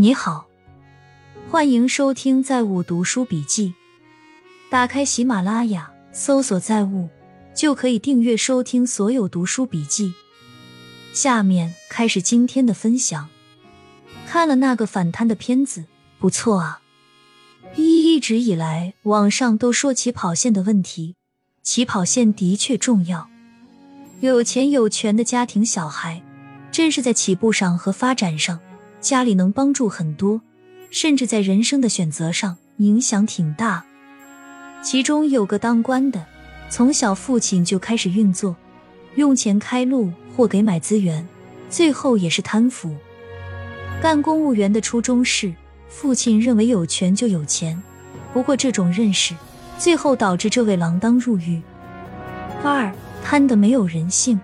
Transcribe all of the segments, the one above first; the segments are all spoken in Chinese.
你好，欢迎收听《在物读书笔记》。打开喜马拉雅，搜索“在物”，就可以订阅收听所有读书笔记。下面开始今天的分享。看了那个反贪的片子，不错啊。一一直以来，网上都说起跑线的问题，起跑线的确重要。有钱有权的家庭小孩，真是在起步上和发展上。家里能帮助很多，甚至在人生的选择上影响挺大。其中有个当官的，从小父亲就开始运作，用钱开路或给买资源，最后也是贪腐。干公务员的初衷是父亲认为有权就有钱，不过这种认识最后导致这位锒铛入狱。二贪的没有人性。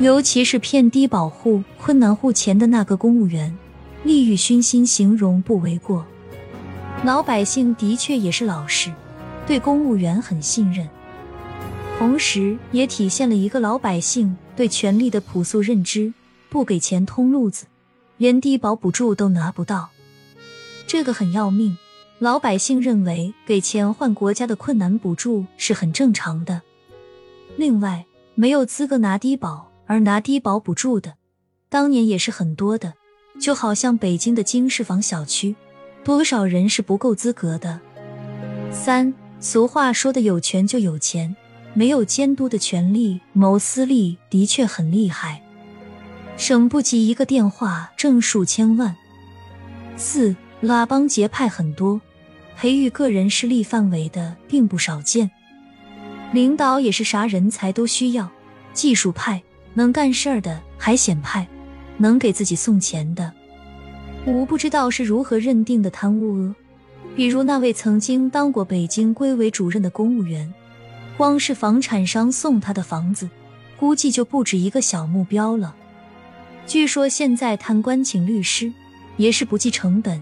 尤其是骗低保户、困难户钱的那个公务员，利欲熏心，形容不为过。老百姓的确也是老实，对公务员很信任，同时也体现了一个老百姓对权力的朴素认知：不给钱通路子，连低保补助都拿不到。这个很要命。老百姓认为给钱换国家的困难补助是很正常的。另外，没有资格拿低保。而拿低保补助的，当年也是很多的，就好像北京的经适房小区，多少人是不够资格的。三，俗话说的有权就有钱，没有监督的权利谋私利的确很厉害，省部级一个电话挣数千万。四，拉帮结派很多，培育个人势力范围的并不少见，领导也是啥人才都需要，技术派。能干事儿的还显派，能给自己送钱的，吾不知道是如何认定的贪污额。比如那位曾经当过北京规委主任的公务员，光是房产商送他的房子，估计就不止一个小目标了。据说现在贪官请律师也是不计成本，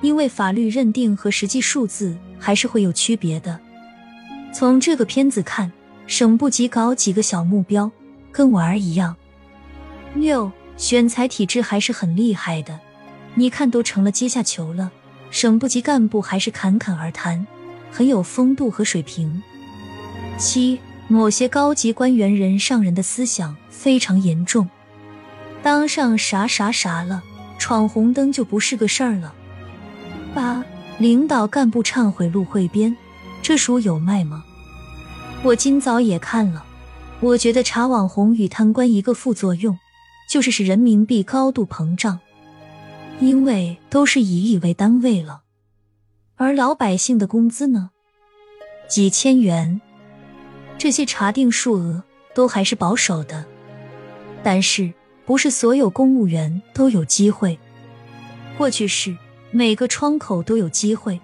因为法律认定和实际数字还是会有区别的。从这个片子看，省部级搞几个小目标。跟玩儿一样。六选材体质还是很厉害的，你看都成了阶下囚了，省部级干部还是侃侃而谈，很有风度和水平。七某些高级官员人上人的思想非常严重，当上啥啥啥了，闯红灯就不是个事儿了。八领导干部忏悔录汇编，这书有卖吗？我今早也看了。我觉得查网红与贪官一个副作用，就是使人民币高度膨胀，因为都是以亿为单位了，而老百姓的工资呢，几千元，这些查定数额都还是保守的。但是不是所有公务员都有机会？过去是每个窗口都有机会，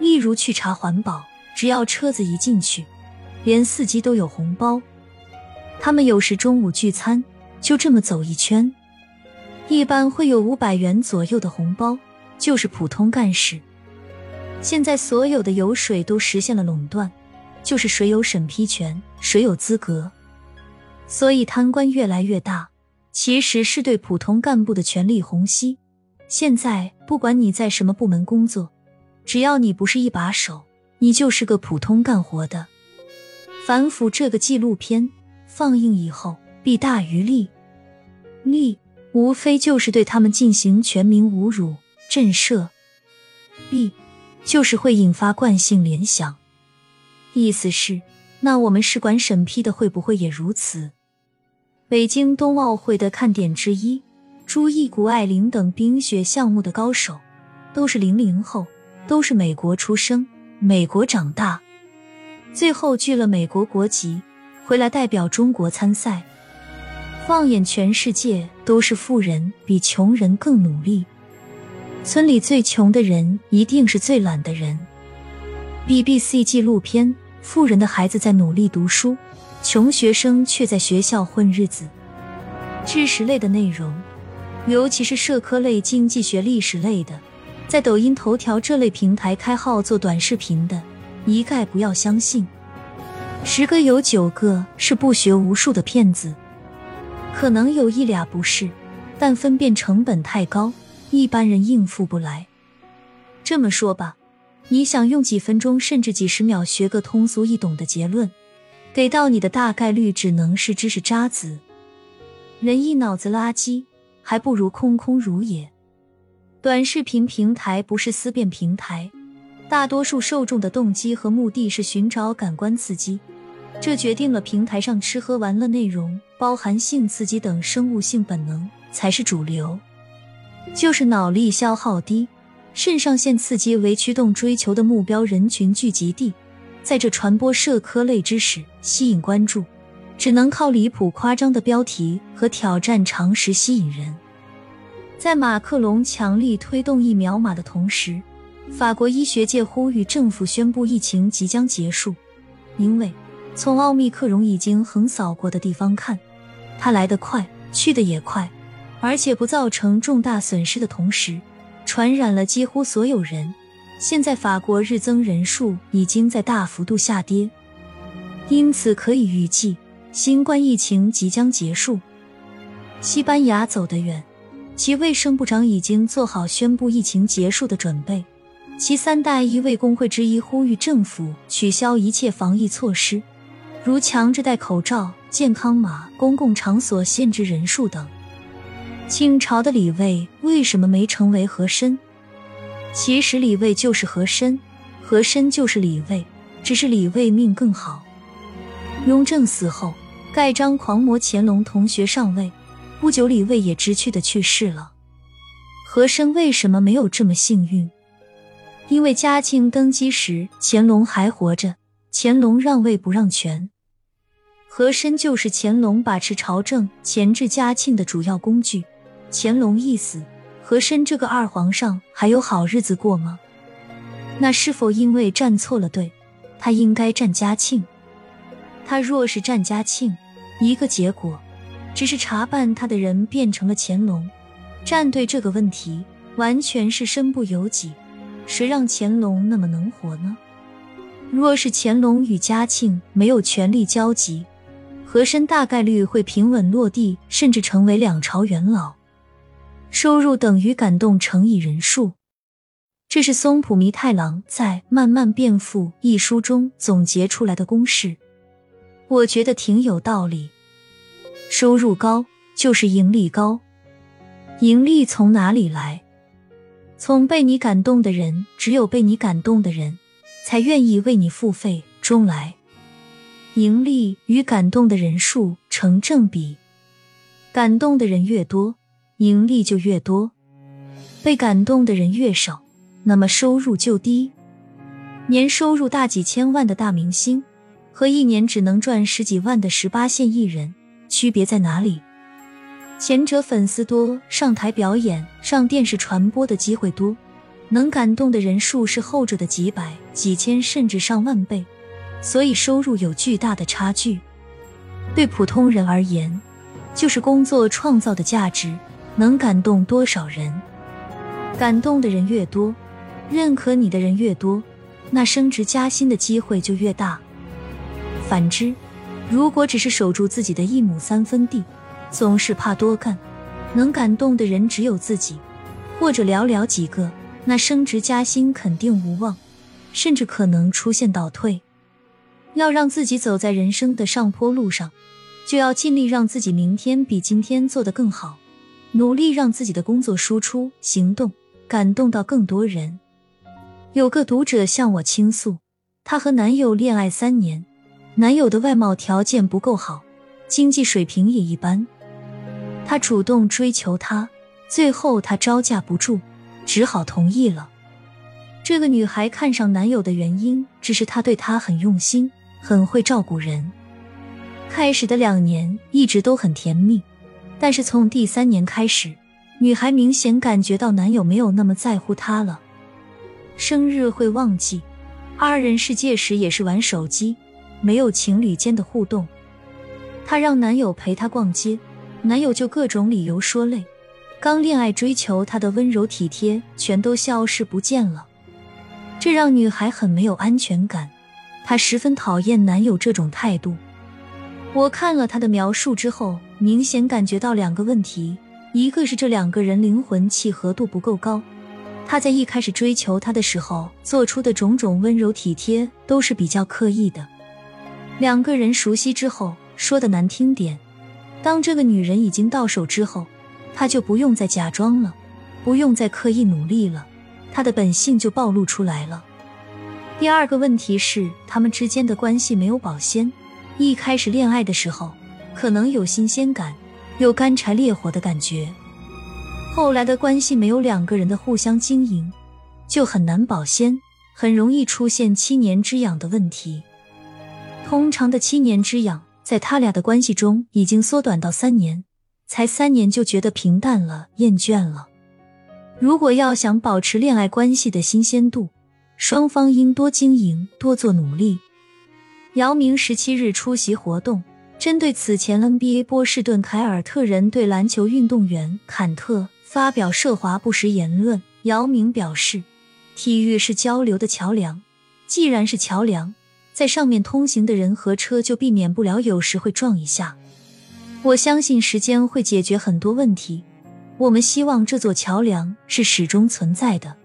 例如去查环保，只要车子一进去，连司机都有红包。他们有时中午聚餐，就这么走一圈，一般会有五百元左右的红包，就是普通干事。现在所有的油水都实现了垄断，就是谁有审批权，谁有资格，所以贪官越来越大，其实是对普通干部的权力虹吸。现在不管你在什么部门工作，只要你不是一把手，你就是个普通干活的。反腐这个纪录片。放映以后，弊大于利，利无非就是对他们进行全民侮辱、震慑；弊就是会引发惯性联想。意思是，那我们试管审批的会不会也如此？北京冬奥会的看点之一，朱毅、谷爱凌等冰雪项目的高手，都是零零后，都是美国出生、美国长大，最后聚了美国国籍。回来代表中国参赛。放眼全世界，都是富人比穷人更努力。村里最穷的人一定是最懒的人。BBC 纪录片：富人的孩子在努力读书，穷学生却在学校混日子。知识类的内容，尤其是社科类、经济学、历史类的，在抖音、头条这类平台开号做短视频的，一概不要相信。十个有九个是不学无术的骗子，可能有一俩不是，但分辨成本太高，一般人应付不来。这么说吧，你想用几分钟甚至几十秒学个通俗易懂的结论，给到你的大概率只能是知识渣子。人一脑子垃圾，还不如空空如也。短视频平台不是思辨平台，大多数受众的动机和目的是寻找感官刺激，这决定了平台上吃喝玩乐内容包含性刺激等生物性本能才是主流，就是脑力消耗低。肾上腺刺激为驱动追求的目标人群聚集地，在这传播社科类知识，吸引关注，只能靠离谱夸张的标题和挑战常识吸引人。在马克龙强力推动疫苗码的同时，法国医学界呼吁政府宣布疫情即将结束，因为从奥密克戎已经横扫过的地方看，它来得快，去得也快，而且不造成重大损失的同时。传染了几乎所有人。现在法国日增人数已经在大幅度下跌，因此可以预计新冠疫情即将结束。西班牙走得远，其卫生部长已经做好宣布疫情结束的准备。其三代一位工会之一呼吁政府取消一切防疫措施，如强制戴口罩、健康码、公共场所限制人数等。清朝的李卫为什么没成为和珅？其实李卫就是和珅，和珅就是李卫，只是李卫命更好。雍正死后，盖章狂魔乾隆同学上位，不久李卫也知趣的去世了。和珅为什么没有这么幸运？因为嘉庆登基时乾隆还活着，乾隆让位不让权。和珅就是乾隆把持朝政、钳制嘉庆的主要工具。乾隆一死，和珅这个二皇上还有好日子过吗？那是否因为站错了队，他应该站嘉庆？他若是站嘉庆，一个结果，只是查办他的人变成了乾隆。站队这个问题，完全是身不由己。谁让乾隆那么能活呢？若是乾隆与嘉庆没有权力交集，和珅大概率会平稳落地，甚至成为两朝元老。收入等于感动乘以人数，这是松浦弥太郎在《慢慢变富》一书中总结出来的公式，我觉得挺有道理。收入高就是盈利高，盈利从哪里来？从被你感动的人，只有被你感动的人才愿意为你付费中来。盈利与感动的人数成正比，感动的人越多。盈利就越多，被感动的人越少，那么收入就低。年收入大几千万的大明星和一年只能赚十几万的十八线艺人，区别在哪里？前者粉丝多，上台表演、上电视传播的机会多，能感动的人数是后者的几百、几千甚至上万倍，所以收入有巨大的差距。对普通人而言，就是工作创造的价值。能感动多少人？感动的人越多，认可你的人越多，那升职加薪的机会就越大。反之，如果只是守住自己的一亩三分地，总是怕多干，能感动的人只有自己，或者寥寥几个，那升职加薪肯定无望，甚至可能出现倒退。要让自己走在人生的上坡路上，就要尽力让自己明天比今天做得更好。努力让自己的工作输出行动，感动到更多人。有个读者向我倾诉，她和男友恋爱三年，男友的外貌条件不够好，经济水平也一般。她主动追求他，最后他招架不住，只好同意了。这个女孩看上男友的原因，只是他对她很用心，很会照顾人。开始的两年一直都很甜蜜。但是从第三年开始，女孩明显感觉到男友没有那么在乎她了。生日会忘记，二人世界时也是玩手机，没有情侣间的互动。她让男友陪她逛街，男友就各种理由说累。刚恋爱追求她的温柔体贴全都消失不见了，这让女孩很没有安全感。她十分讨厌男友这种态度。我看了他的描述之后，明显感觉到两个问题：一个是这两个人灵魂契合度不够高。他在一开始追求她的时候做出的种种温柔体贴都是比较刻意的。两个人熟悉之后，说的难听点，当这个女人已经到手之后，他就不用再假装了，不用再刻意努力了，他的本性就暴露出来了。第二个问题是，他们之间的关系没有保鲜。一开始恋爱的时候，可能有新鲜感，有干柴烈火的感觉。后来的关系没有两个人的互相经营，就很难保鲜，很容易出现七年之痒的问题。通常的七年之痒，在他俩的关系中已经缩短到三年，才三年就觉得平淡了、厌倦了。如果要想保持恋爱关系的新鲜度，双方应多经营、多做努力。姚明十七日出席活动。针对此前 NBA 波士顿凯尔特人对篮球运动员坎特发表涉华不实言论，姚明表示：“体育是交流的桥梁，既然是桥梁，在上面通行的人和车就避免不了有时会撞一下。我相信时间会解决很多问题，我们希望这座桥梁是始终存在的。”